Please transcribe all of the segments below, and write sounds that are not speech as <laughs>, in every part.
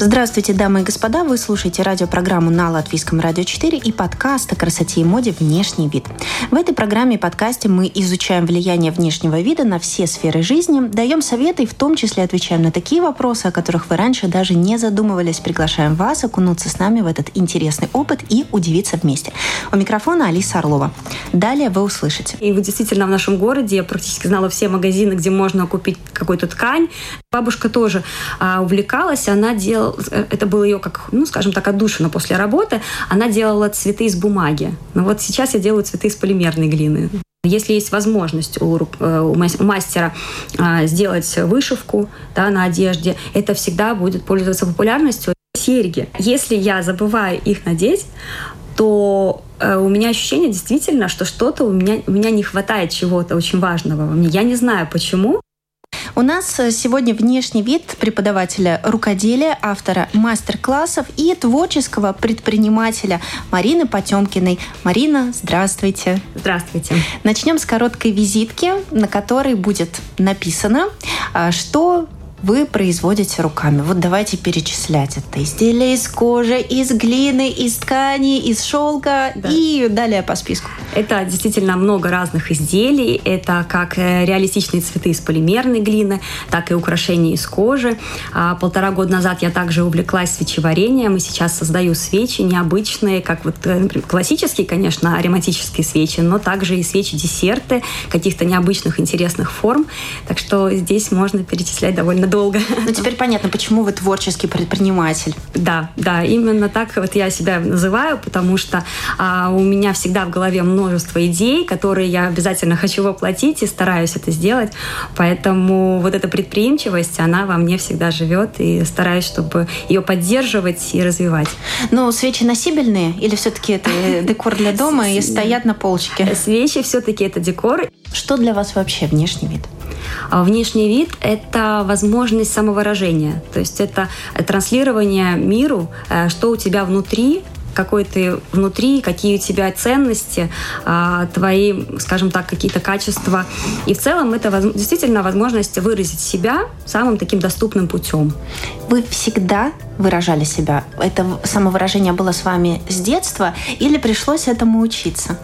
Здравствуйте, дамы и господа. Вы слушаете радиопрограмму на Латвийском радио 4 и подкаст о красоте и моде «Внешний вид». В этой программе и подкасте мы изучаем влияние внешнего вида на все сферы жизни, даем советы и в том числе отвечаем на такие вопросы, о которых вы раньше даже не задумывались. Приглашаем вас окунуться с нами в этот интересный опыт и удивиться вместе. У микрофона Алиса Орлова. Далее вы услышите. И вот действительно в нашем городе я практически знала все магазины, где можно купить какую-то ткань. Бабушка тоже а, увлекалась, она делала это было ее, как, ну, скажем так, отдушина после работы. Она делала цветы из бумаги. Но вот сейчас я делаю цветы из полимерной глины. Если есть возможность у, э, у мастера а, сделать вышивку да, на одежде, это всегда будет пользоваться популярностью. Серьги. Если я забываю их надеть, то э, у меня ощущение действительно, что что-то у меня, у меня не хватает чего-то очень важного во мне. Я не знаю почему, у нас э, сегодня внешний вид преподавателя рукоделия, автора мастер-классов и творческого предпринимателя Марины Потемкиной. Марина, здравствуйте. Здравствуйте. Начнем с короткой визитки, на которой будет написано, а, что вы производите руками. Вот давайте перечислять. Это изделия из кожи, из глины, из ткани, из шелка да. и далее по списку. Это действительно много разных изделий. Это как э, реалистичные цветы из полимерной глины, так и украшения из кожи. А полтора года назад я также увлеклась свечеварением и сейчас создаю свечи необычные, как вот э, например, классические, конечно, ароматические свечи, но также и свечи-десерты каких-то необычных, интересных форм. Так что здесь можно перечислять довольно долго. Ну, теперь понятно, почему вы творческий предприниматель. Да, да, именно так вот я себя называю, потому что а, у меня всегда в голове множество идей, которые я обязательно хочу воплотить и стараюсь это сделать. Поэтому вот эта предприимчивость, она во мне всегда живет и стараюсь, чтобы ее поддерживать и развивать. Ну, свечи носибельные или все-таки это <laughs> декор для дома и стоят на полочке? Свечи все-таки это декор. Что для вас вообще внешний вид? А внешний вид – это возможность самовыражения. То есть это транслирование миру, э, что у тебя внутри, какой ты внутри, какие у тебя ценности, а, твои, скажем так, какие-то качества. И в целом это действительно возможность выразить себя самым таким доступным путем. Вы всегда выражали себя? Это самовыражение было с вами с детства или пришлось этому учиться?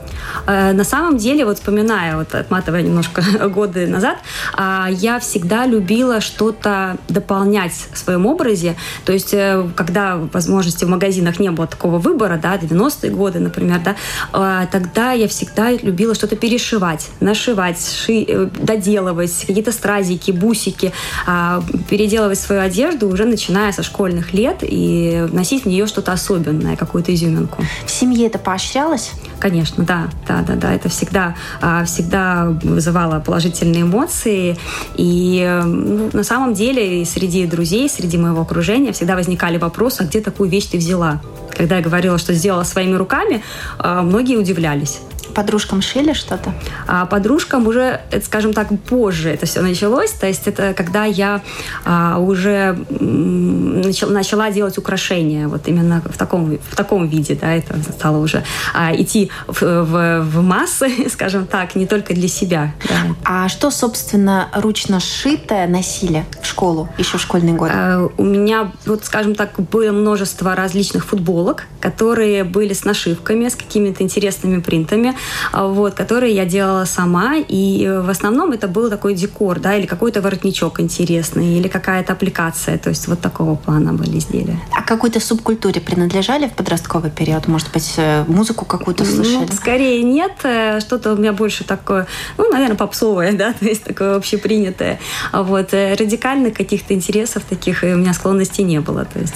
Э, на самом деле, вот вспоминая, вот отматывая немножко <laughs> годы назад, а, я всегда любила что-то дополнять в своем образе. То есть, э, когда возможности в магазинах не было такого выбора, да, 90-е годы, например, да, а, тогда я всегда любила что-то перешивать, нашивать, ши, э, доделывать, какие-то стразики, бусики, а, переделывать свою одежду уже начиная со школьных лет лет и вносить в нее что-то особенное, какую-то изюминку. В семье это поощрялось? Конечно, да, да, да, да. Это всегда, а, всегда вызывало положительные эмоции. И ну, на самом деле среди друзей, среди моего окружения всегда возникали вопросы, а где такую вещь ты взяла? Когда я говорила, что сделала своими руками, а, многие удивлялись. Подружкам шили что-то? А подружкам уже, скажем так, позже это все началось. То есть это когда я а, уже начала, начала делать украшения. Вот именно в таком, в таком виде, да, это стало уже а, идти в, в, в массы, <laughs> скажем так, не только для себя. Да. А что, собственно, ручно сшитое носили в школу еще в школьные годы? А, у меня, вот, скажем так, было множество различных футболок, которые были с нашивками, с какими-то интересными принтами. А, вот, которые я делала сама, и э, в основном это был такой декор, да, или какой-то воротничок интересный, или какая-то аппликация, то есть вот такого плана были изделия. А какой-то субкультуре принадлежали в подростковый период? Может быть, э, музыку какую-то ну, слышали? Ну, скорее нет, э, что-то у меня больше такое, ну, наверное, попсовое, <laughs> да, то есть такое общепринятое. Вот радикальных каких-то интересов таких у меня склонностей не было, то есть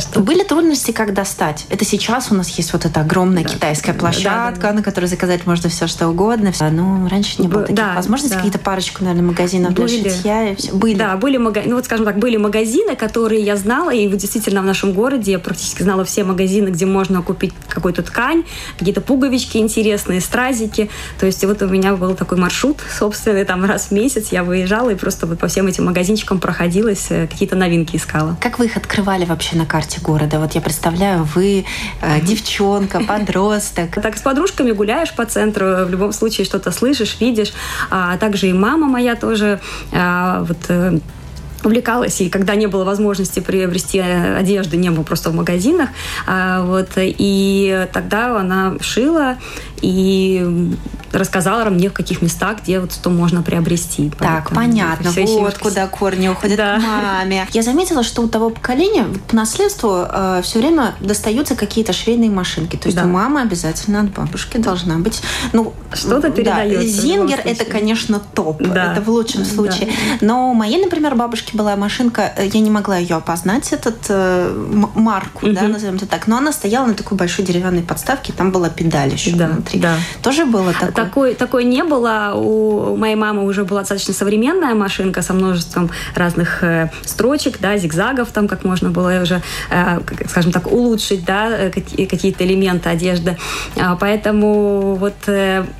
что... Были трудности, как достать? Это сейчас у нас есть вот эта огромная да, китайская площадка, да, да, на которой заказать можно все что угодно. Ну, раньше не было таких да, возможностей. Да. Какие-то парочку, наверное, магазинов были. для шитья. И все. Были. Да, были магазины. Ну, вот, скажем так, были магазины, которые я знала, и вот действительно в нашем городе я практически знала все магазины, где можно купить какую-то ткань, какие-то пуговички интересные, стразики. То есть вот у меня был такой маршрут собственный, там раз в месяц я выезжала и просто вот по всем этим магазинчикам проходилась, э, какие-то новинки искала. Как вы их открывали вообще на карте? Карте города? Вот я представляю, вы э, девчонка, <laughs> подросток. Так с подружками гуляешь по центру, в любом случае что-то слышишь, видишь. А также и мама моя тоже а, вот э, увлекалась, и когда не было возможности приобрести одежду, не было просто в магазинах, а, вот, и тогда она шила, и рассказала мне, в каких местах, где вот что можно приобрести. Так, Поэтому понятно. Вот куда корни уходят да. к маме. <laughs> Я заметила, что у того поколения по наследству э, все время достаются какие-то швейные машинки. То есть да. у мамы обязательно от бабушки должна быть. Ну, что-то передается. Да, Зингер это, конечно, топ. Да. Это в лучшем случае. Да. Но у моей, например, бабушки была машинка, э, я не могла ее опознать, этот э, марку, угу. да, назовем это так. Но она стояла на такой большой деревянной подставке, там была педаль еще да, внутри. Да. Тоже было такое? Такой, такой не было. У моей мамы уже была достаточно современная машинка со множеством разных э, строчек, да, зигзагов, там как можно было уже, э, скажем так, улучшить, да, э, какие-то элементы одежды. А, поэтому вот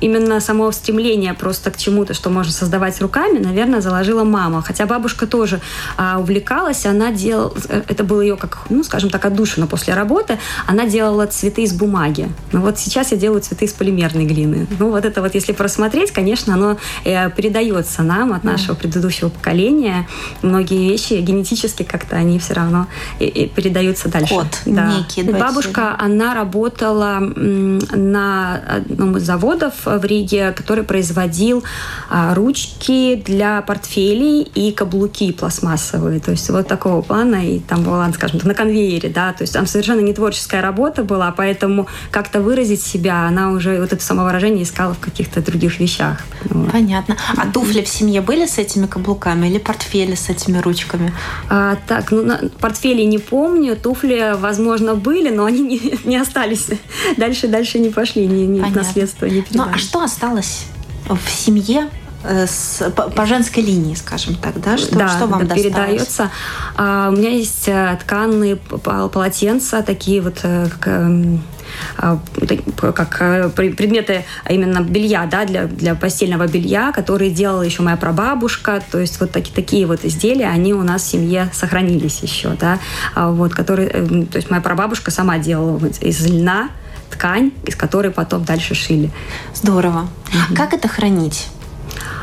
именно само стремление просто к чему-то, что можно создавать руками, наверное, заложила мама. Хотя бабушка тоже а, увлекалась, она делала, это было ее как, ну, скажем так, отдушина после работы, она делала цветы из бумаги. Ну вот сейчас я делаю цветы из полимерной глины. Ну вот это вот, если просмотреть, конечно, оно э, передается нам от нашего предыдущего поколения. Многие вещи генетически как-то они все равно и, и передаются дальше. Код да. некий. Бабушка, она работала на одном из заводов в Риге, который производил а, ручки для портфелей и каблуки пластмассовые. То есть вот такого плана. И там была, скажем так, на конвейере, да. То есть там совершенно не творческая работа была, поэтому как-то выразить себя она уже вот это самовыражение искала в каких-то других вещах. Понятно. А туфли в семье были с этими каблуками или портфели с этими ручками? А, так, ну, на, портфели не помню, туфли, возможно, были, но они не, <laughs> не остались. Дальше, дальше не пошли, ни, ни в наследство, не Ну, а что осталось в семье э, с, по, по женской линии, скажем так, да? Что, да, что вам это передается. А, у меня есть э, тканые полотенца, такие вот э, как эм, как э, предметы именно белья, да, для, для постельного белья, которые делала еще моя прабабушка. То есть вот такие, такие вот изделия, они у нас в семье сохранились еще, да, а вот, которые, э, то есть моя прабабушка сама делала из льна ткань, из которой потом дальше шили. Здорово. Угу. Как это хранить?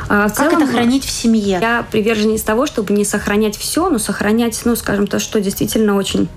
А, как целом, это хранить в семье? Я приверженец того, чтобы не сохранять все, но сохранять, ну, скажем, то, что действительно очень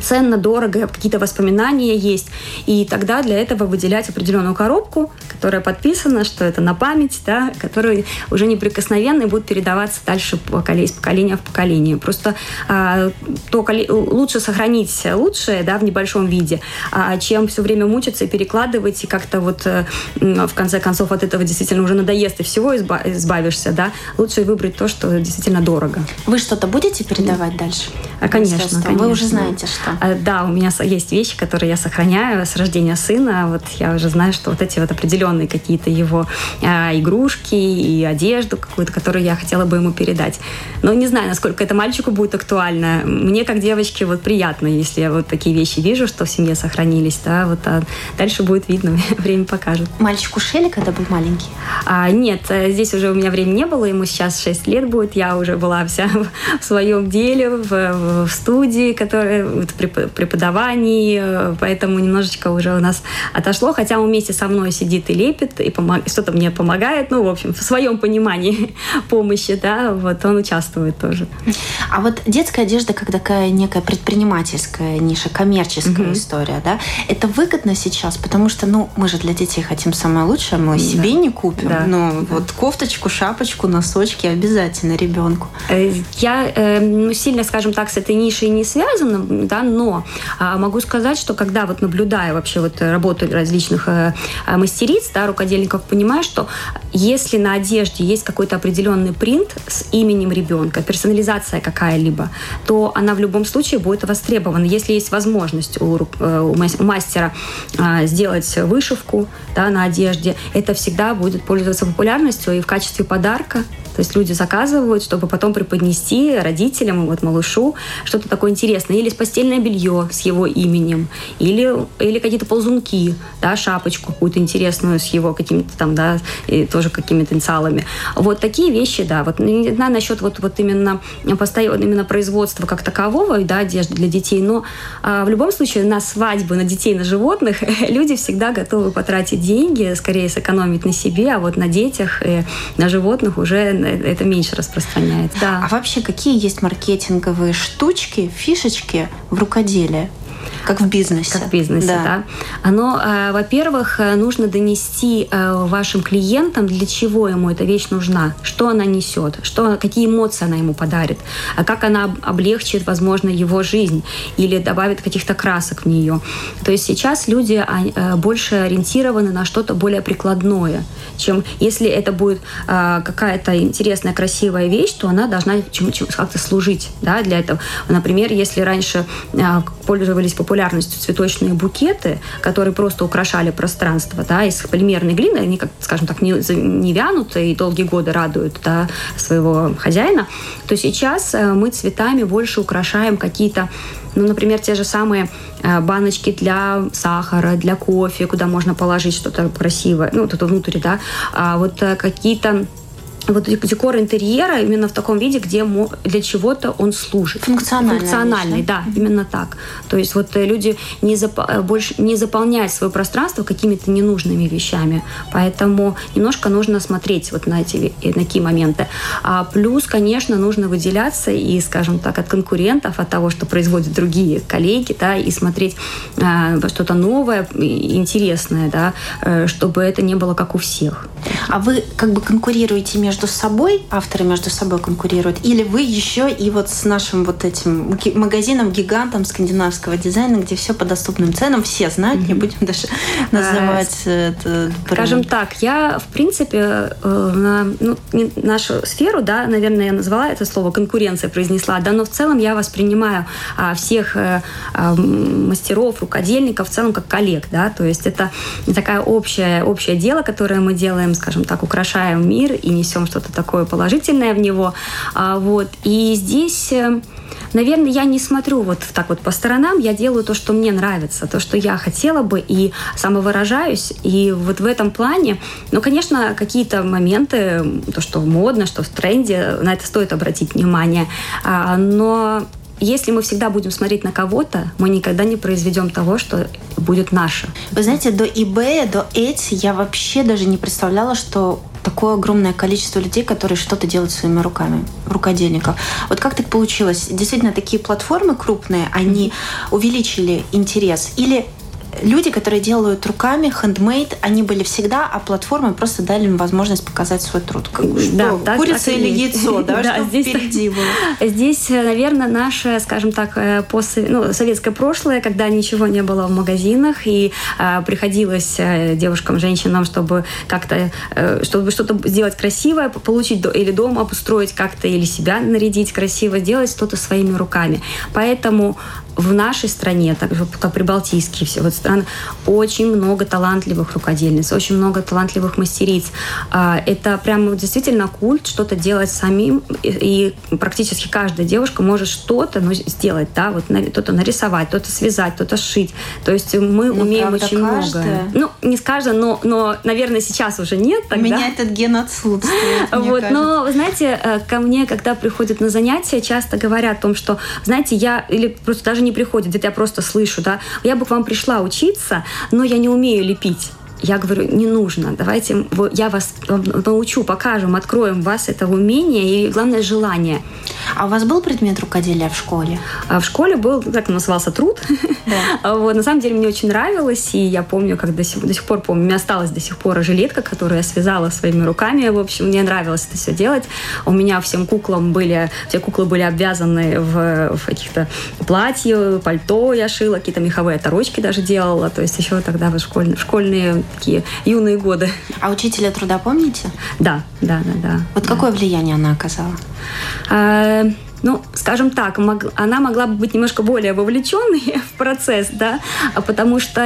ценно, дорого, какие-то воспоминания есть. И тогда для этого выделять определенную коробку, которая подписана, что это на память, да, которая уже неприкосновенно и будет передаваться дальше из поколения в поколение. Просто а, то, лучше сохранить лучшее да, в небольшом виде, а, чем все время мучиться и перекладывать, и как-то вот э, в конце концов от этого действительно уже надоест и всего избавишься. Да? Лучше выбрать то, что действительно дорого. Вы что-то будете передавать дальше? А, конечно, конечно. Вы уже знаете, что что? А, да, у меня есть вещи, которые я сохраняю с рождения сына. Вот я уже знаю, что вот эти вот определенные какие-то его а, игрушки и одежду какую-то, которую я хотела бы ему передать. Но не знаю, насколько это мальчику будет актуально. Мне, как девочке, вот приятно, если я вот такие вещи вижу, что в семье сохранились, да, вот а дальше будет видно, <laughs> время покажет. Мальчику шели, когда был маленький? А, нет, э, здесь уже у меня времени не было, ему сейчас 6 лет будет, я уже была вся <laughs> в своем деле, в, в студии, которая преподавании, э, поэтому немножечко уже у нас отошло, хотя он вместе со мной сидит и лепит, и помог... что-то мне помогает, ну, в общем, в своем понимании <laughs> помощи, да, вот он участвует тоже. А вот детская одежда как такая некая предпринимательская ниша, коммерческая угу. история, да, это выгодно сейчас, потому что, ну, мы же для детей хотим самое лучшее, мы да. себе не купим, да. но да. вот кофточку, шапочку, носочки обязательно ребенку. Э, я э, ну, сильно, скажем так, с этой нишей не связана, да, но а, могу сказать, что когда вот наблюдая вообще вот работу различных э, э, мастериц, да, рукодельников, понимаю, что если на одежде есть какой-то определенный принт с именем ребенка, персонализация какая-либо, то она в любом случае будет востребована. Если есть возможность у, э, у мастера а, сделать вышивку да, на одежде, это всегда будет пользоваться популярностью и в качестве подарка то есть люди заказывают, чтобы потом преподнести родителям, вот малышу, что-то такое интересное. Или постельное белье с его именем, или, или какие-то ползунки, да, шапочку какую-то интересную с его какими-то там, да, и тоже какими-то инициалами. Вот такие вещи, да. Вот не знаю насчет вот, вот именно постоянно именно производства как такового, да, одежды для детей, но а, в любом случае на свадьбы, на детей, на животных <laughs> люди всегда готовы потратить деньги, скорее сэкономить на себе, а вот на детях и на животных уже это меньше распространяется. Да. А вообще какие есть маркетинговые штучки, фишечки в рукоделии? Как в бизнесе. Как в бизнесе, да. да. Оно, э, во-первых, э, нужно донести э, вашим клиентам, для чего ему эта вещь нужна, что она несет, что, какие эмоции она ему подарит, а как она облегчит, возможно, его жизнь или добавит каких-то красок в нее. То есть сейчас люди больше ориентированы на что-то более прикладное, чем если это будет какая-то интересная, красивая вещь, то она должна как-то служить да, для этого. Например, если раньше пользовались популярностью популярностью цветочные букеты, которые просто украшали пространство, да, из полимерной глины, они, как, скажем так, не, не вянут и долгие годы радуют да, своего хозяина, то сейчас э, мы цветами больше украшаем какие-то ну, например, те же самые э, баночки для сахара, для кофе, куда можно положить что-то красивое, ну, тут внутрь, да, а вот э, какие-то вот декор интерьера именно в таком виде, где для чего-то он служит. Функциональный. Функциональный, да, именно так. То есть вот э, люди не зап... Э, больше не заполняют свое пространство какими-то ненужными вещами. Поэтому немножко нужно смотреть вот на эти на такие моменты. А плюс, конечно, нужно выделяться и, скажем так, от конкурентов, от того, что производят другие коллеги, да, и смотреть э, что-то новое, интересное, да, э, чтобы это не было как у всех. А вы как бы конкурируете между между собой, авторы между собой конкурируют, или вы еще и вот с нашим вот этим магазином, гигантом скандинавского дизайна, где все по доступным ценам, все знают, mm-hmm. не будем даже называть а, это. Скажем так, я, в принципе, э, на ну, нашу сферу, да, наверное, я назвала это слово конкуренция, произнесла, да, но в целом я воспринимаю а, всех а, мастеров, рукодельников в целом как коллег, да, то есть это такая общая, общее дело, которое мы делаем, скажем так, украшаем мир и несем несем что-то такое положительное в него. А, вот. И здесь э, наверное, я не смотрю вот так вот по сторонам, я делаю то, что мне нравится, то, что я хотела бы, и самовыражаюсь. И вот в этом плане, ну, конечно, какие-то моменты, то, что модно, что в тренде, на это стоит обратить внимание. А, но если мы всегда будем смотреть на кого-то, мы никогда не произведем того, что будет наше. Вы знаете, до eBay, до Etsy я вообще даже не представляла, что такое огромное количество людей, которые что-то делают своими руками, рукодельников. Вот как так получилось? Действительно, такие платформы крупные, они увеличили интерес? Или люди, которые делают руками, хендмейд, они были всегда, а платформы просто дали им возможность показать свой труд. Как, что, да, так, курица так или яйцо, да, <laughs> да что здесь, впереди было? <laughs> Здесь, наверное, наше, скажем так, э, после, ну, советское прошлое, когда ничего не было в магазинах, и э, приходилось э, девушкам, женщинам, чтобы как-то, э, чтобы что-то сделать красивое, получить или дом обустроить как-то, или себя нарядить красиво, делать что-то своими руками. Поэтому в нашей стране, так же как прибалтийские все вот страны, очень много талантливых рукодельниц, очень много талантливых мастериц. А, это прямо действительно культ что-то делать самим, и практически каждая девушка может что-то ну, сделать, да, вот кто-то нарисовать, кто-то связать, кто-то сшить. То есть мы ну, умеем правда, очень каждая. много. Ну, не с каждой, но, но, наверное, сейчас уже нет. Тогда. У меня этот ген отсутствует. Вот, но, знаете, э, ко мне, когда приходят на занятия, часто говорят о том, что, знаете, я, или просто даже не приходит, где-то я просто слышу, да, я бы к вам пришла учиться, но я не умею лепить. Я говорю, не нужно, давайте я вас научу, покажем, откроем вас это умение и, главное, желание. А у вас был предмет рукоделия в школе? А в школе был, так назывался, труд. Да. <laughs> вот, на самом деле мне очень нравилось, и я помню, как до сих, до сих пор помню, у меня осталась до сих пор жилетка, которую я связала своими руками. В общем, мне нравилось это все делать. У меня всем куклам были, все куклы были обвязаны в, в каких-то платья, пальто я шила, какие-то меховые оторочки даже делала. То есть еще тогда в школьные, школьные такие юные годы. А учителя труда помните? Да, да, да, да. Вот да. какое влияние она оказала? А, ну, скажем так, мог, она могла бы быть немножко более вовлеченной <laughs> в процесс, да, потому что,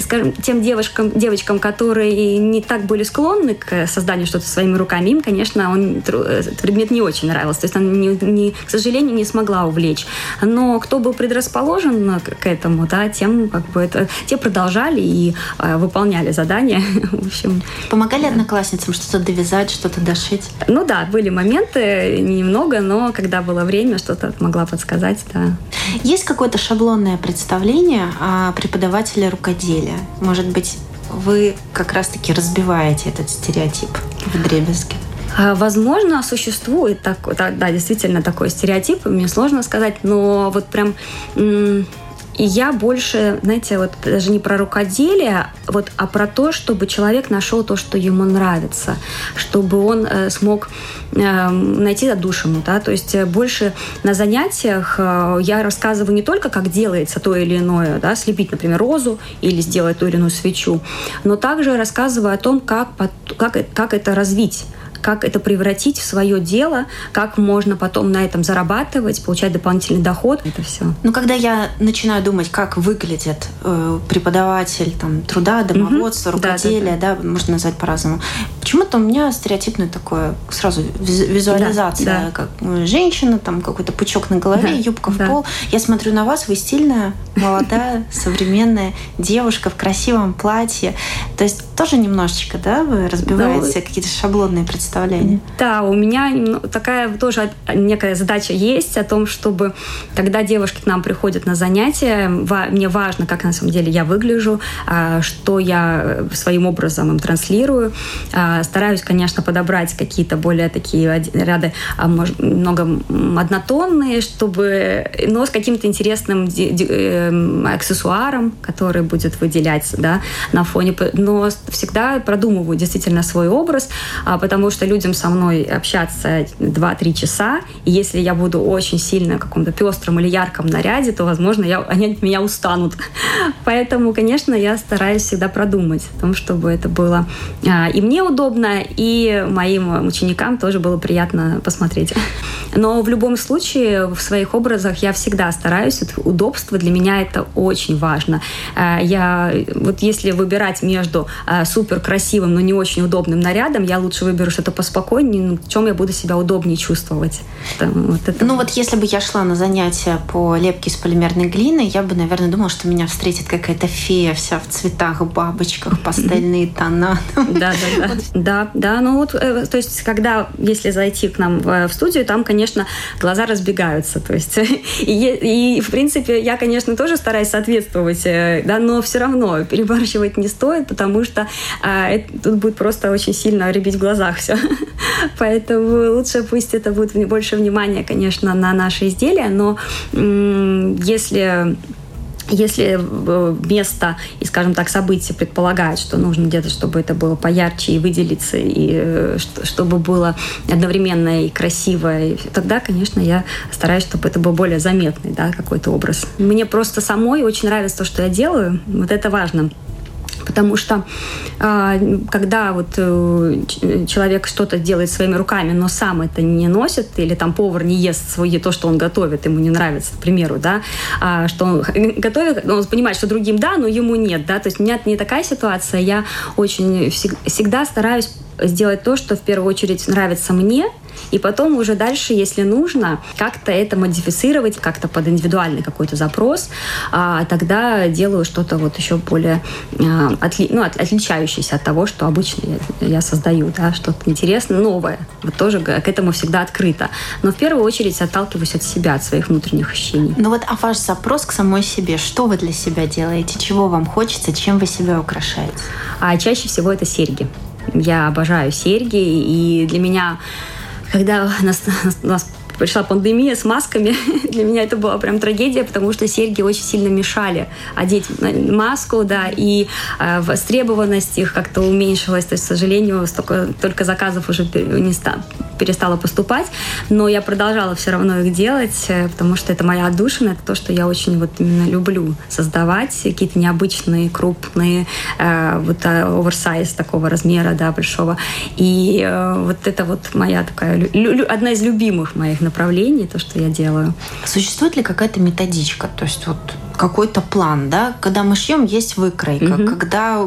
скажем, тем девушкам, девочкам, которые не так были склонны к созданию что-то своими руками, им, конечно, он, этот предмет не очень нравился, то есть она, не, не, к сожалению, не смогла увлечь. Но кто был предрасположен к этому, да, тем как бы это, те продолжали и э, выполняли задания, <laughs> в общем. Помогали да. одноклассницам что-то довязать, что-то дошить? Ну да, были моменты, немного, но когда был было время, что-то могла подсказать, да. Есть какое-то шаблонное представление о преподавателе рукоделия? Может быть, вы как раз-таки разбиваете этот стереотип в дребезге? А, возможно, существует такой, да, действительно такой стереотип, мне сложно сказать, но вот прям и я больше, знаете, вот даже не про рукоделие, вот, а про то, чтобы человек нашел то, что ему нравится, чтобы он э, смог э, найти отдушину, да, то есть э, больше на занятиях э, я рассказываю не только, как делается то или иное, да, слепить, например, розу или сделать ту или иную свечу, но также рассказываю о том, как, как, как это развить как это превратить в свое дело, как можно потом на этом зарабатывать, получать дополнительный доход. Это все. Ну, когда я начинаю думать, как выглядит э, преподаватель там, труда, домоводства, угу. рукоделия, да, да. да, можно назвать по-разному, почему-то у меня стереотипное такое сразу визуализация, да, да. как ну, женщина, там какой-то пучок на голове, да, юбка в да. пол. Я смотрю на вас, вы стильная, молодая, <laughs> современная девушка в красивом платье. То есть тоже немножечко, да, вы разбиваете какие-то шаблонные представления. Да, у меня такая тоже некая задача есть о том, чтобы, когда девушки к нам приходят на занятия, мне важно, как на самом деле я выгляжу, а, что я э, своим образом им транслирую. А, стараюсь, конечно, подобрать какие-то более такие ряды а, много однотонные, чтобы, но с каким-то интересным эм, аксессуаром, который будет выделяться да, на фоне. Но всегда продумываю действительно свой образ, потому что людям со мной общаться 2-3 часа, и если я буду очень сильно в каком-то пестром или ярком наряде, то, возможно, я, <laughs> они от меня устанут. Поэтому, конечно, я стараюсь всегда продумать о том, чтобы это было а, и мне удобно, и моим ученикам тоже было приятно посмотреть. Но в любом случае в своих образах я всегда стараюсь. Это удобство для меня это очень важно. А, я вот если выбирать между а, супер красивым, но не очень удобным нарядом, я лучше выберу что-то поспокойнее, ну, в чем я буду себя удобнее чувствовать. Там, вот это. Ну вот если бы я шла на занятия по лепке из полимерной глины, я бы, наверное, думала, что меня встретит какая-то фея вся в цветах, бабочках, пастельные тона. <laughs> Да, да, да. Да, да. Ну вот, э, то есть, когда, если зайти к нам в студию, там, конечно, глаза разбегаются. То есть, <laughs> и, и в принципе, я, конечно, тоже стараюсь соответствовать, э, да, но все равно перебарщивать не стоит, потому что а, это, тут будет просто очень сильно ребить в глазах все. <laughs> Поэтому лучше пусть это будет больше внимания, конечно, на наши изделия, но если если э, место и, скажем так, событие предполагает, что нужно где-то, чтобы это было поярче и выделиться, и э, чтобы было одновременно и красиво, и тогда, конечно, я стараюсь, чтобы это был более заметный да, какой-то образ. Мне просто самой очень нравится то, что я делаю. Вот это важно потому что а, когда вот э, человек что-то делает своими руками, но сам это не носит, или там повар не ест свое, то, что он готовит, ему не нравится, к примеру, да, а, что он <laughs> готовит, он понимает, что другим да, но ему нет, да, то есть у меня не такая ситуация, я очень всегда стараюсь сделать то, что в первую очередь нравится мне, и потом уже дальше, если нужно, как-то это модифицировать, как-то под индивидуальный какой-то запрос, а тогда делаю что-то вот еще более а, отли, ну, от, отличающееся от того, что обычно я, я создаю, да, что-то интересное, новое. Вот тоже к этому всегда открыто. Но в первую очередь отталкиваюсь от себя, от своих внутренних ощущений. Ну вот, а ваш запрос к самой себе, что вы для себя делаете, чего вам хочется, чем вы себя украшаете? А чаще всего это серьги. Я обожаю серьги, и для меня когда нас, нас пришла пандемия с масками, <laughs> для меня это была прям трагедия, потому что серьги очень сильно мешали одеть маску, да, и э, востребованность их как-то уменьшилась, то есть, к сожалению, столько, только заказов уже не стало, перестало поступать, но я продолжала все равно их делать, э, потому что это моя отдушина, это то, что я очень вот именно люблю создавать, какие-то необычные, крупные, э, вот э, оверсайз такого размера, да, большого, и э, вот это вот моя такая, одна из любимых моих направлений, то, что я делаю. Существует ли какая-то методичка, то есть вот какой-то план, да? Когда мы шьем, есть выкройка, угу. когда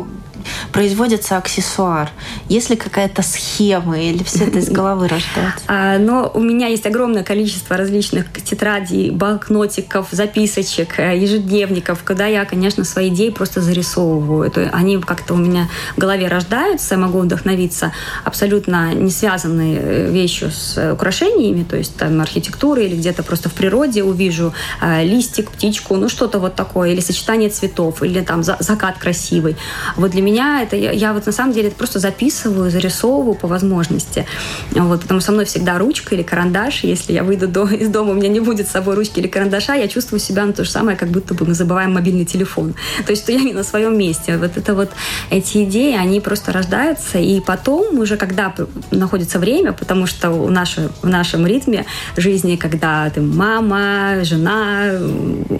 производится аксессуар? Есть ли какая-то схема или все это из <laughs> головы рождается? А, но у меня есть огромное количество различных тетрадей, блокнотиков, записочек, э, ежедневников, когда я, конечно, свои идеи просто зарисовываю. Это, они как-то у меня в голове рождаются, я могу вдохновиться абсолютно не связанные э, вещи с украшениями, то есть там архитектуры или где-то просто в природе увижу э, листик, птичку, ну что-то вот такое, или сочетание цветов, или там за, закат красивый. Вот для меня меня это, я, я вот на самом деле это просто записываю, зарисовываю по возможности. Вот, потому со мной всегда ручка или карандаш. Если я выйду до, из дома, у меня не будет с собой ручки или карандаша, я чувствую себя на то же самое, как будто бы мы забываем мобильный телефон. То есть, что я не на своем месте. Вот это вот эти идеи, они просто рождаются, и потом уже, когда находится время, потому что в, наше, в нашем ритме жизни, когда ты мама, жена,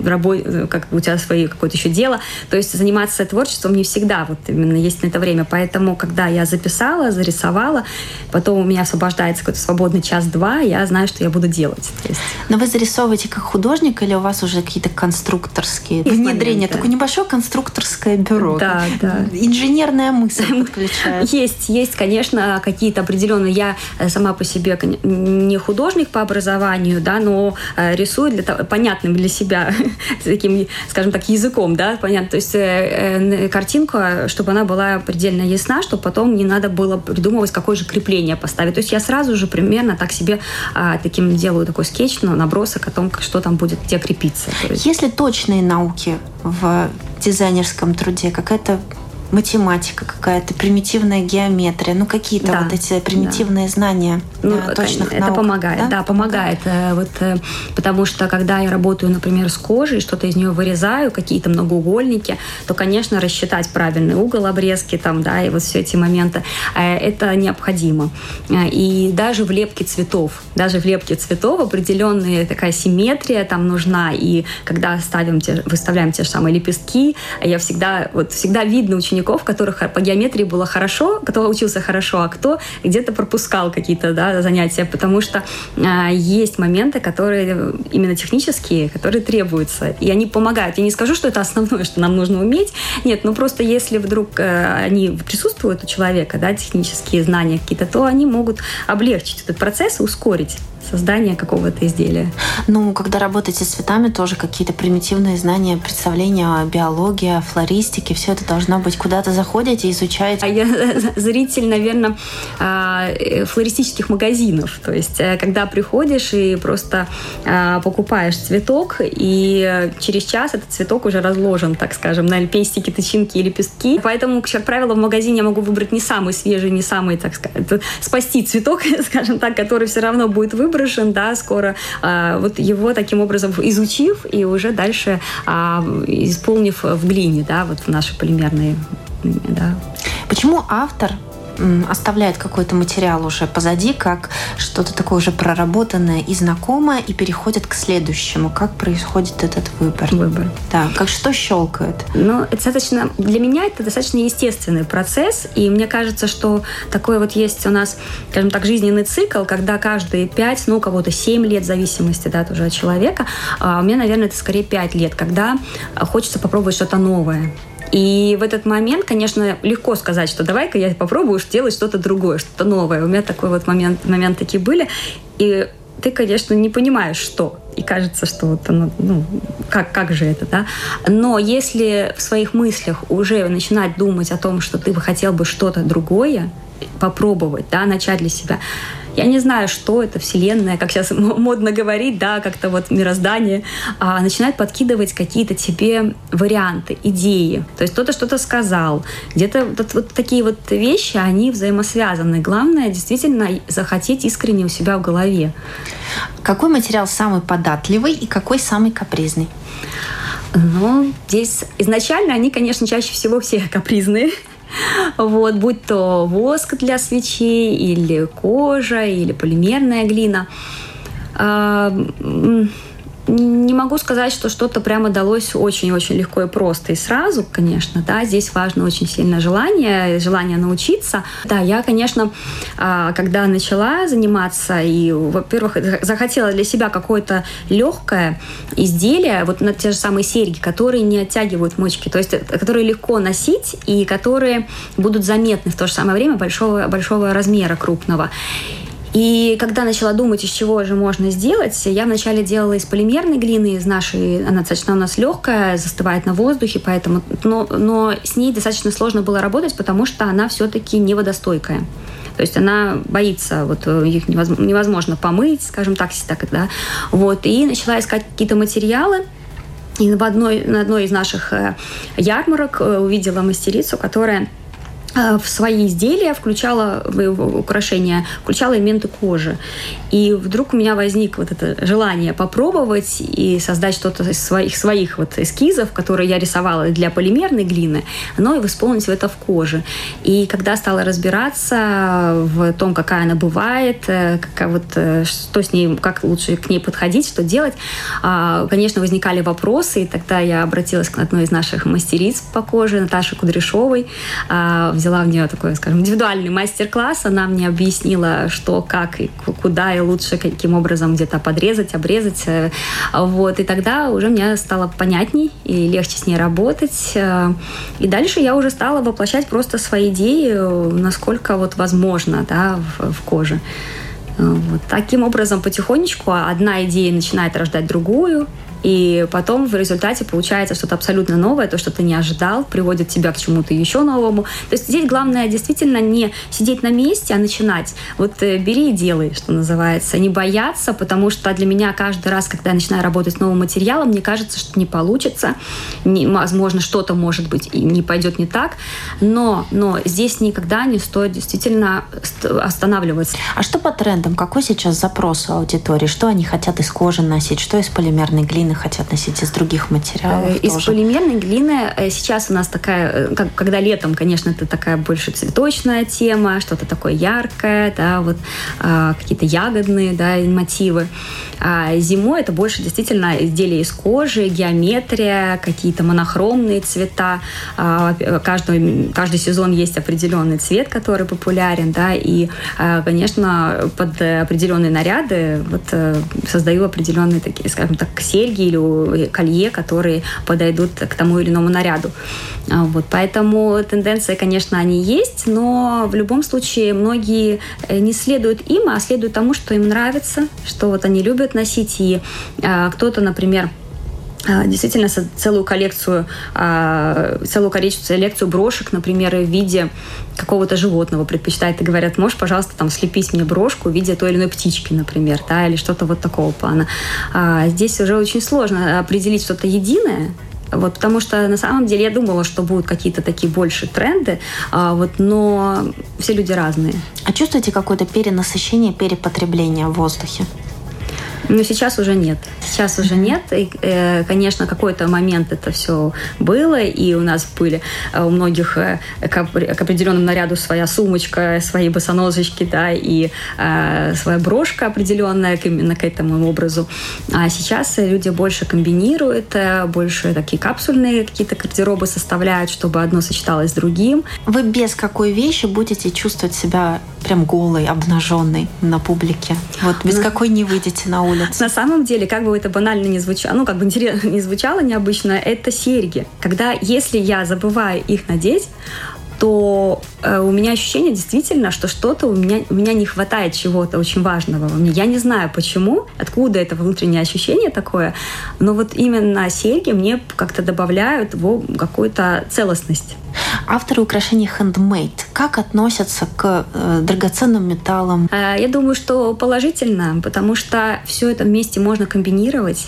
работа, как у тебя свои какое-то еще дело, то есть заниматься творчеством не всегда вот именно есть на это время. Поэтому, когда я записала, зарисовала, потом у меня освобождается какой-то свободный час-два, я знаю, что я буду делать. есть... Но вы зарисовываете как художник или у вас уже какие-то конструкторские внедрения? Такое небольшое конструкторское бюро. Да, да. Инженерная мысль <laughs> подключает. Есть, есть, конечно, какие-то определенные. Я э, сама по себе не художник по образованию, да, но э, рисую для того, понятным для себя <laughs> таким, скажем так, языком, да, понятно. То есть э, картинку, чтобы она была предельно ясна, чтобы потом не надо было придумывать, какое же крепление поставить. То есть я сразу же примерно так себе а, таким делаю такой скетч, ну, набросок о том, что там будет где крепиться. Есть ли точные науки в дизайнерском труде? Какая-то математика какая-то, примитивная геометрия, ну какие-то да, вот эти примитивные да. знания ну, э, точных Это наук, помогает, да, да помогает. Э, вот, э, потому что когда я работаю, например, с кожей, что-то из нее вырезаю, какие-то многоугольники, то, конечно, рассчитать правильный угол обрезки там, да, и вот все эти моменты, это необходимо. И даже в лепке цветов, даже в лепке цветов определенная такая симметрия там нужна, и когда ставим те, выставляем те же самые лепестки, я всегда, вот всегда видно учеников, учеников, которых по геометрии было хорошо, кто учился хорошо, а кто где-то пропускал какие-то да, занятия, потому что э, есть моменты, которые именно технические, которые требуются, и они помогают. Я не скажу, что это основное, что нам нужно уметь, нет, ну просто если вдруг э, они присутствуют у человека, да, технические знания какие-то, то они могут облегчить этот процесс и ускорить создания какого-то изделия. Ну, когда работаете с цветами, тоже какие-то примитивные знания, представления о биологии, о флористике, все это должно быть. Куда-то заходите, изучаете. А я <laughs> зритель, наверное, а, флористических магазинов. То есть, э, когда приходишь и просто а, покупаешь цветок, и через час этот цветок уже разложен, так скажем, на пестики, тычинки и лепестки. Поэтому, как правило, в магазине я могу выбрать не самый свежий, не самый, так сказать, спасти цветок, <laughs> скажем так, который все равно будет выбран, выброшен, да, скоро, а, вот его таким образом изучив и уже дальше а, исполнив в глине, да, вот в наши полимерные, да. Почему автор оставляет какой-то материал уже позади, как что-то такое уже проработанное и знакомое, и переходит к следующему. Как происходит этот выбор? Выбор. Да, как что щелкает? Ну, это достаточно, для меня это достаточно естественный процесс, и мне кажется, что такой вот есть у нас, скажем так, жизненный цикл, когда каждые пять, ну, у кого-то семь лет, в зависимости, да, тоже от человека, а у меня, наверное, это скорее пять лет, когда хочется попробовать что-то новое. И в этот момент, конечно, легко сказать, что давай-ка я попробую делать что-то другое, что-то новое. У меня такой вот момент, момент такие были. И ты, конечно, не понимаешь, что. И кажется, что вот оно, ну, как, как же это, да? Но если в своих мыслях уже начинать думать о том, что ты бы хотел бы что-то другое, попробовать, да, начать для себя, я не знаю, что это Вселенная, как сейчас модно говорить, да, как-то вот мироздание, а, начинает подкидывать какие-то тебе варианты, идеи. То есть кто-то что-то сказал. Где-то вот, вот такие вот вещи, они взаимосвязаны. Главное действительно захотеть искренне у себя в голове. Какой материал самый податливый и какой самый капризный? Ну, здесь изначально они, конечно, чаще всего все капризные. Вот, будь то воск для свечей, или кожа, или полимерная глина. Не могу сказать, что что-то прямо далось очень-очень легко и просто и сразу, конечно, да, здесь важно очень сильное желание, желание научиться. Да, я, конечно, а, когда начала заниматься и, во-первых, захотела для себя какое-то легкое изделие, вот на те же самые серьги, которые не оттягивают мочки, то есть э, которые легко носить и которые будут заметны в то же самое время большого, большого размера крупного. И когда начала думать, из чего же можно сделать, я вначале делала из полимерной глины, из нашей, она достаточно у нас легкая, застывает на воздухе, поэтому, но, но с ней достаточно сложно было работать, потому что она все-таки не водостойкая. То есть она боится, вот их невозможно, невозможно помыть, скажем так, так да. Вот, и начала искать какие-то материалы, и в одной, на одной из наших э, ярмарок э, увидела мастерицу, которая Э, в свои изделия включала, украшения, включала элементы кожи. И вдруг у меня возник вот это желание попробовать и создать что-то из своих, своих вот эскизов, которые я рисовала для полимерной глины, но и исполнить это в коже. И когда стала разбираться в том, какая она бывает, э, какая вот, э, что с ней, как лучше к ней подходить, что делать, а, конечно, возникали вопросы, и тогда я обратилась к одной из наших мастериц по коже, Наташе Кудряшовой, а, взяла в нее такой, скажем, индивидуальный мастер-класс. Она мне объяснила, что, как и куда, и лучше каким образом где-то подрезать, обрезать. Э, вот. И тогда уже мне стало понятней и легче с ней работать. Э, и дальше я уже стала воплощать просто свои идеи, насколько вот возможно да, в, в коже. Э, вот. Таким образом, потихонечку одна идея начинает рождать другую, и потом в результате получается что-то абсолютно новое, то, что ты не ожидал, приводит тебя к чему-то еще новому. То есть здесь главное действительно не сидеть на месте, а начинать. Вот э, бери и делай, что называется. Не бояться, потому что для меня каждый раз, когда я начинаю работать с новым материалом, мне кажется, что не получится. Не, возможно, что-то может быть и не пойдет не так. Но, но здесь никогда не стоит действительно останавливаться. А что по трендам? Какой сейчас запрос у аудитории? Что они хотят из кожи носить? Что из полимерной глины? Глины хотят носить из других материалов? Э, из тоже? полимерной глины э, сейчас у нас такая, э, как, когда летом, конечно, это такая больше цветочная тема, что-то такое яркое, да, вот а, какие-то ягодные, да, мотивы. А зимой это больше действительно изделия из кожи, геометрия, какие-то монохромные цвета. А, каждый, каждый сезон есть определенный цвет, который популярен, да, и, а, конечно, под определенные наряды вот создаю определенные такие, скажем так, серьги, серьги или колье, которые подойдут к тому или иному наряду. А, вот, поэтому тенденции, конечно, они есть, но в любом случае многие э, не следуют им, а следуют тому, что им нравится, что вот они любят носить. И а, кто-то, например, действительно целую коллекцию, а, целую коллекцию брошек, например, в виде какого-то животного предпочитает и говорят, можешь, пожалуйста, там слепить мне брошку в виде той или иной птички, например, да, или что-то вот такого плана. А здесь уже очень сложно определить что-то единое, вот, потому что на самом деле я думала, что будут какие-то такие больше тренды, а, вот, но все люди разные. А чувствуете какое-то перенасыщение, перепотребление в воздухе? Но сейчас уже нет. Сейчас уже нет. И, э, конечно, какой-то момент это все было, и у нас были э, у многих э, к, к определенному наряду своя сумочка, свои босоножечки, да, и э, своя брошка определенная к, именно к этому образу. А сейчас люди больше комбинируют, э, больше такие капсульные какие-то гардеробы составляют, чтобы одно сочеталось с другим. Вы без какой вещи будете чувствовать себя прям голой, обнаженной на публике? Вот без ну, какой не выйдете на улицу? На самом деле, как бы это банально не звучало, ну, как бы не <laughs> звучало необычно, это серьги. Когда, если я забываю их надеть, то э, у меня ощущение действительно, что что-то у меня, у меня не хватает чего-то очень важного во мне. Я не знаю почему, откуда это внутреннее ощущение такое, но вот именно серьги мне как-то добавляют в какую-то целостность. Авторы украшений handmade как относятся к э, драгоценным металлам? Э, я думаю, что положительно, потому что все это вместе можно комбинировать.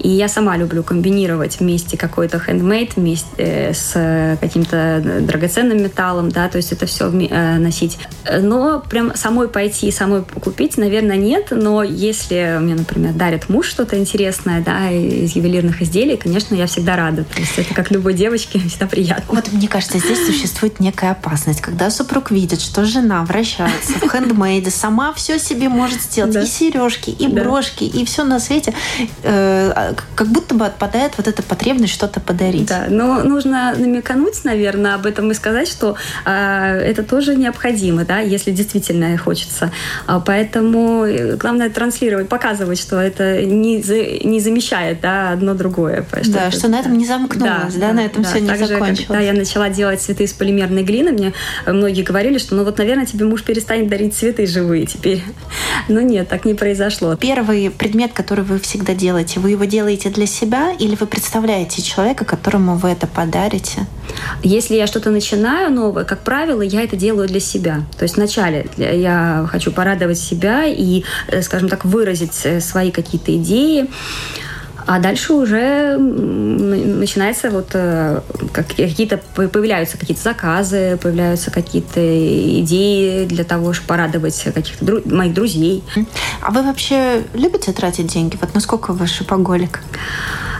И я сама люблю комбинировать вместе какой-то handmade вместе э, с каким-то драгоценным металлом, да, то есть это все носить. Но прям самой пойти, самой купить, наверное, нет, но если мне, например, дарит муж что-то интересное, да, из ювелирных изделий, конечно, я всегда рада. То есть это как любой девочке <laughs> всегда приятно. Вот мне кажется, здесь существует некая опасность, когда супруг видит, что жена вращается в хендмейде, сама все себе может сделать, да. и сережки, и да. брошки, и все на свете, э, как будто бы отпадает вот эта потребность что-то подарить. Да, но нужно намекануть, наверное, об этом и сказать, что э, это тоже необходимо, да, если действительно хочется. А, поэтому э, главное транслировать, показывать, что это не, за, не замещает да, одно другое. Что да, что на этом не замкнулось, да, да, да на этом да, все не закончилось. Когда я начала делать цветы из полимерной глины, мне многие говорили, что ну вот, наверное, тебе муж перестанет дарить цветы живые теперь. <laughs> Но нет, так не произошло. Первый предмет, который вы всегда делаете, вы его делаете для себя или вы представляете человека, которому вы это подарите? Если я что-то начинаю новое, как правило, я это делаю для себя. То есть вначале я хочу порадовать себя и, э, скажем так, выразить э, свои какие-то идеи. А дальше уже начинается вот э, какие-то появляются какие-то заказы, появляются какие-то идеи для того, чтобы порадовать каких-то дру- моих друзей. А вы вообще любите тратить деньги? Вот насколько вы шопоголик?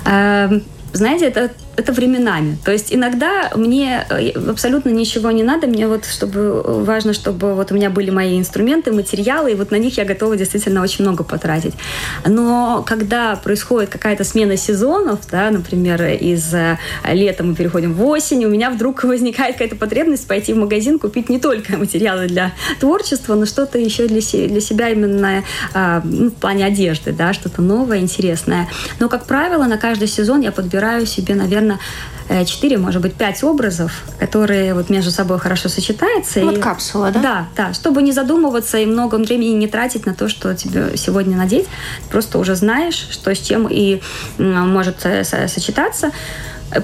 Эм, знаете, это это временами. То есть иногда мне э, абсолютно ничего не надо, мне вот чтобы важно, чтобы вот у меня были мои инструменты, материалы, и вот на них я готова действительно очень много потратить. Но когда происходит какая-то смена сезонов, да, например, из э, лета мы переходим в осень, у меня вдруг <laughs> возникает какая-то потребность пойти в магазин, купить не только <laughs> материалы для творчества, но что-то еще для, для себя именно а, ну, в плане одежды, да, что-то новое, интересное. Но, как правило, на каждый сезон я подбираю себе, наверное, наверное, 4, может быть, 5 образов, которые вот между собой хорошо сочетаются. Вот и... капсула, да? Да, да, чтобы не задумываться и много времени не тратить на то, что тебе сегодня надеть. Просто уже знаешь, что с чем и может э, сочетаться.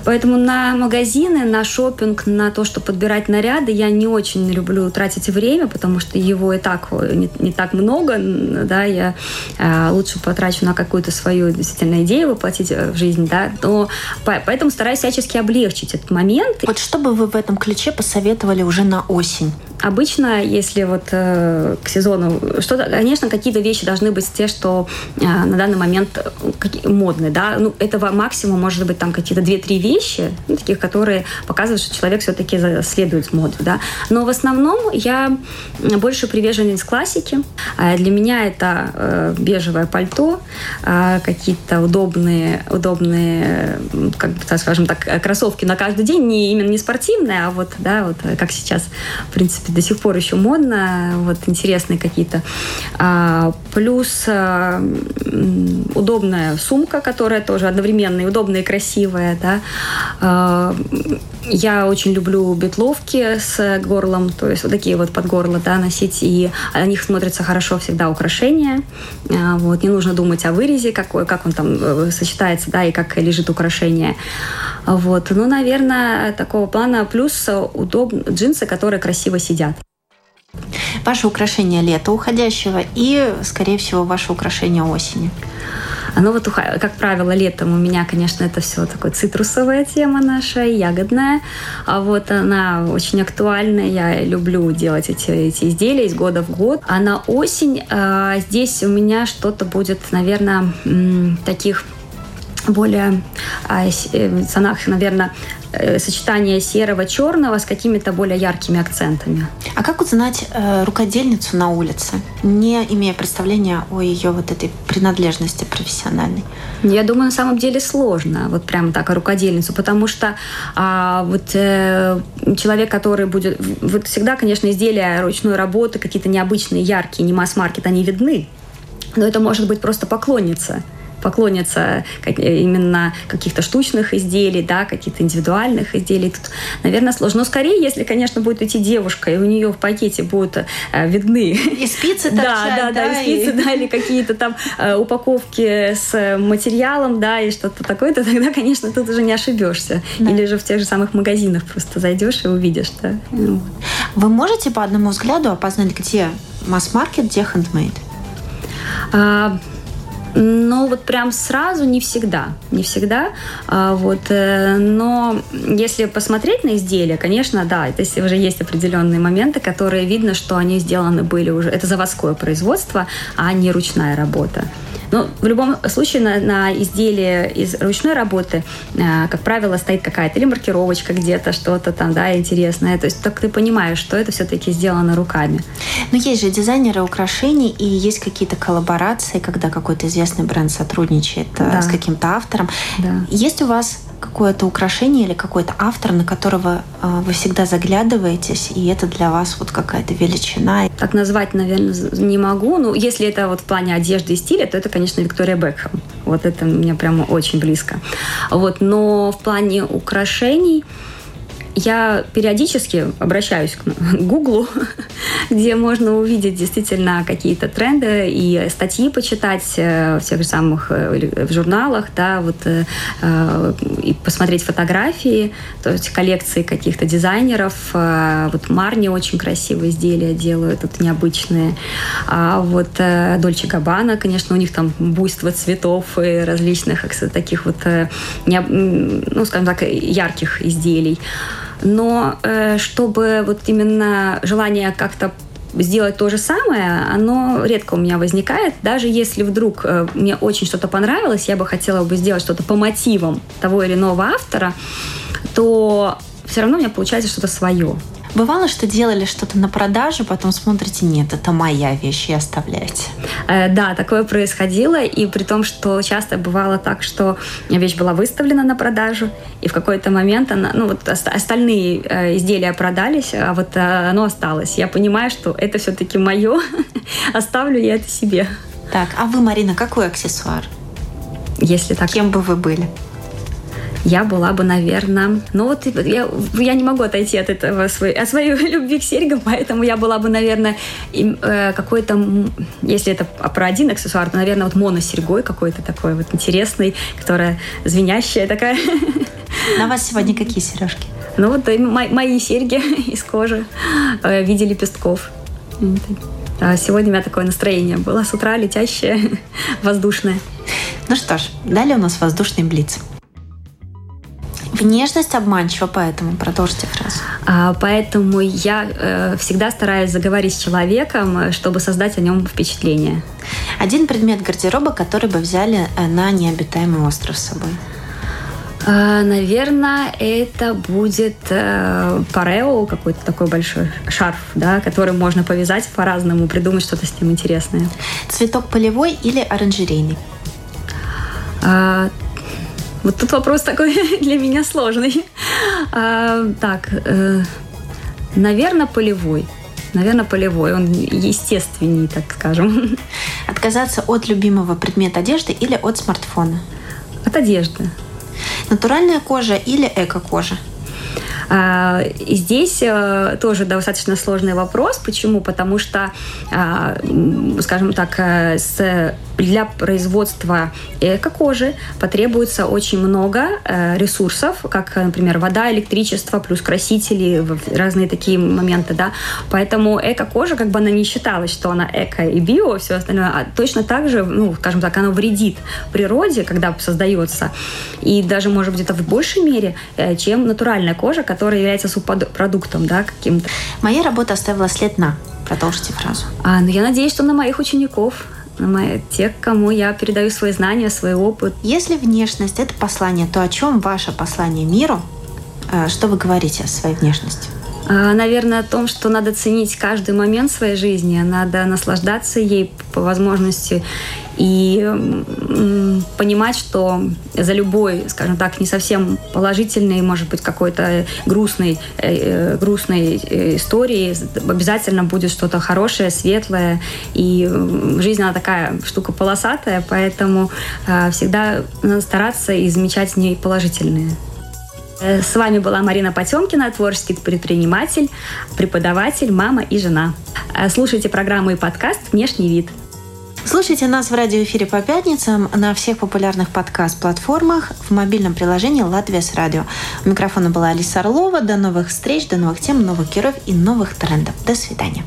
Поэтому на магазины, на шопинг, на то, чтобы подбирать наряды, я не очень люблю тратить время, потому что его и так не, не так много. Да, я э, лучше потрачу на какую-то свою действительно идею воплотить э, в жизнь. Да, но поэтому стараюсь всячески облегчить этот момент. Вот что бы вы в этом ключе посоветовали уже на осень? Обычно, если вот э, к сезону что-то, конечно, какие-то вещи должны быть те, что э, на данный момент э, модные, да, ну этого максимум может быть там какие-то две-три вещи, ну, таких, которые показывают, что человек все-таки следует моде, да. Но в основном я больше приверженец классики. А для меня это э, бежевое пальто, э, какие-то удобные, удобные, как так скажем так, кроссовки на каждый день, не именно не спортивные, а вот, да, вот как сейчас, в принципе до сих пор еще модно, вот интересные какие-то. А, плюс а, удобная сумка, которая тоже одновременно и удобная, и красивая, да. А, я очень люблю бетловки с горлом, то есть вот такие вот под горло, да, носить, и о них смотрятся хорошо всегда украшения, а, вот, не нужно думать о вырезе, какой, как он там э, сочетается, да, и как лежит украшение, вот, ну, наверное, такого плана, плюс удоб... джинсы, которые красиво сидят. Ваше украшение лета уходящего и, скорее всего, ваше украшение осени. Ну вот, как правило, летом у меня, конечно, это все такое цитрусовая тема наша, ягодная. А вот она очень актуальная. Я люблю делать эти, эти изделия из года в год. А на осень а, здесь у меня что-то будет, наверное, таких более а, э, ценах, наверное, э, сочетание серого черного с какими-то более яркими акцентами. А как узнать э, рукодельницу на улице, не имея представления о ее вот этой принадлежности профессиональной? Я думаю, на самом деле сложно, вот прямо так, о рукодельницу, потому что а, вот э, человек, который будет... Вот всегда, конечно, изделия ручной работы, какие-то необычные, яркие, не масс-маркет, они видны. Но это может быть просто поклонница поклонятся именно каких-то штучных изделий, да, каких-то индивидуальных изделий. Тут, наверное, сложно. Но скорее, если, конечно, будет идти девушка, и у нее в пакете будут э, видны... И спицы торчат, <laughs> да, да, да, и спицы, да, или какие-то там э, упаковки с материалом, да, и что-то такое, то тогда, конечно, тут уже не ошибешься. Да. Или же в тех же самых магазинах просто зайдешь и увидишь, да. Вы можете по одному взгляду опознать, где масс-маркет, где хендмейд? А, но вот прям сразу не всегда, не всегда. А, вот, э, но если посмотреть на изделия, конечно, да, то есть уже есть определенные моменты, которые видно, что они сделаны были уже, это заводское производство, а не ручная работа. Но в любом случае на, на изделие из ручной работы, э, как правило, стоит какая-то или маркировочка где-то, что-то там, да, интересное. То есть так ты понимаешь, что это все-таки сделано руками. Но есть же дизайнеры украшений, и есть какие-то коллаборации, когда какой-то известный бренд сотрудничает э, да. с каким-то автором. Да. Есть у вас какое-то украшение или какой-то автор, на которого э, вы всегда заглядываетесь, и это для вас вот какая-то величина? Так назвать, наверное, не могу. Ну, если это вот в плане одежды и стиля, то это, конечно, Виктория Бекхэм. Вот это мне прямо очень близко. Вот, но в плане украшений я периодически обращаюсь к Гуглу, <laughs> где можно увидеть действительно какие-то тренды и статьи почитать э, в тех же самых э, в журналах, да, вот э, и посмотреть фотографии, то есть коллекции каких-то дизайнеров. Вот Марни очень красивые изделия делают, тут необычные. А вот Дольче Габбана, конечно, у них там буйство цветов и различных таких вот, ну, скажем так, ярких изделий но э, чтобы вот именно желание как-то сделать то же самое, оно редко у меня возникает. Даже если вдруг э, мне очень что-то понравилось, я бы хотела бы сделать что-то по мотивам того или иного автора, то все равно у меня получается что-то свое. Бывало, что делали что-то на продажу, потом смотрите, нет, это моя вещь, и оставляете. Э, да, такое происходило, и при том, что часто бывало так, что вещь была выставлена на продажу, и в какой-то момент она, ну вот остальные э, изделия продались, а вот э, оно осталось. Я понимаю, что это все-таки мое, <laughs> оставлю я это себе. Так, а вы, Марина, какой аксессуар? Если так. Кем бы вы были? Я была бы, наверное... Ну вот я, я не могу отойти от этого, свой, от своей <laughs> любви к серьгам, поэтому я была бы, наверное, э, какой-то... Если это про один аксессуар, то, наверное, вот моносерьгой какой-то такой вот интересный, которая звенящая такая. На вас сегодня какие сережки? Ну вот мои, мои серьги <laughs> из кожи э, в виде лепестков. А сегодня у меня такое настроение было с утра летящее, <laughs> воздушное. Ну что ж, далее у нас воздушный блиц. Внешность обманчива, поэтому продолжите фразу. А, поэтому я э, всегда стараюсь заговорить с человеком, э, чтобы создать о нем впечатление. Один предмет гардероба, который бы взяли э, на необитаемый остров с собой. А, наверное, это будет э, парео, какой-то такой большой шарф, да, который можно повязать по-разному, придумать что-то с ним интересное. Цветок полевой или оранжерейный? А, вот тут вопрос такой <laughs> для меня сложный. А, так, э, наверное, полевой. Наверное, полевой. Он естественней, так скажем. <laughs> Отказаться от любимого предмета одежды или от смартфона? От одежды. Натуральная кожа или эко-кожа? А, и здесь э, тоже достаточно сложный вопрос. Почему? Потому что, а, скажем так, э, для производства эко-кожи потребуется очень много э, ресурсов, как, например, вода, электричество, плюс красители, разные такие моменты, да. Поэтому эко-кожа, как бы она не считалась, что она эко и био, все остальное, а точно так же, ну, скажем так, она вредит природе, когда создается, и даже, может быть, это в большей мере, чем натуральная кожа, которая является субпродуктом, да, каким-то. Моя работа оставила след на. Продолжите фразу. А, ну, я надеюсь, что на моих учеников на мои, те, кому я передаю свои знания, свой опыт. Если внешность – это послание, то о чем ваше послание миру? Э, что вы говорите о своей внешности? А, наверное, о том, что надо ценить каждый момент своей жизни, надо наслаждаться ей по возможности и понимать, что за любой, скажем так, не совсем положительной, может быть, какой-то грустной, э, грустной э, историей обязательно будет что-то хорошее, светлое. И жизнь, она такая штука полосатая, поэтому э, всегда надо стараться и замечать в ней положительные. С вами была Марина Потемкина, творческий предприниматель, преподаватель, мама и жена. Слушайте программу и подкаст «Внешний вид». Слушайте нас в радиоэфире по пятницам на всех популярных подкаст-платформах в мобильном приложении «Латвия с радио». У микрофона была Алиса Орлова. До новых встреч, до новых тем, новых героев и новых трендов. До свидания.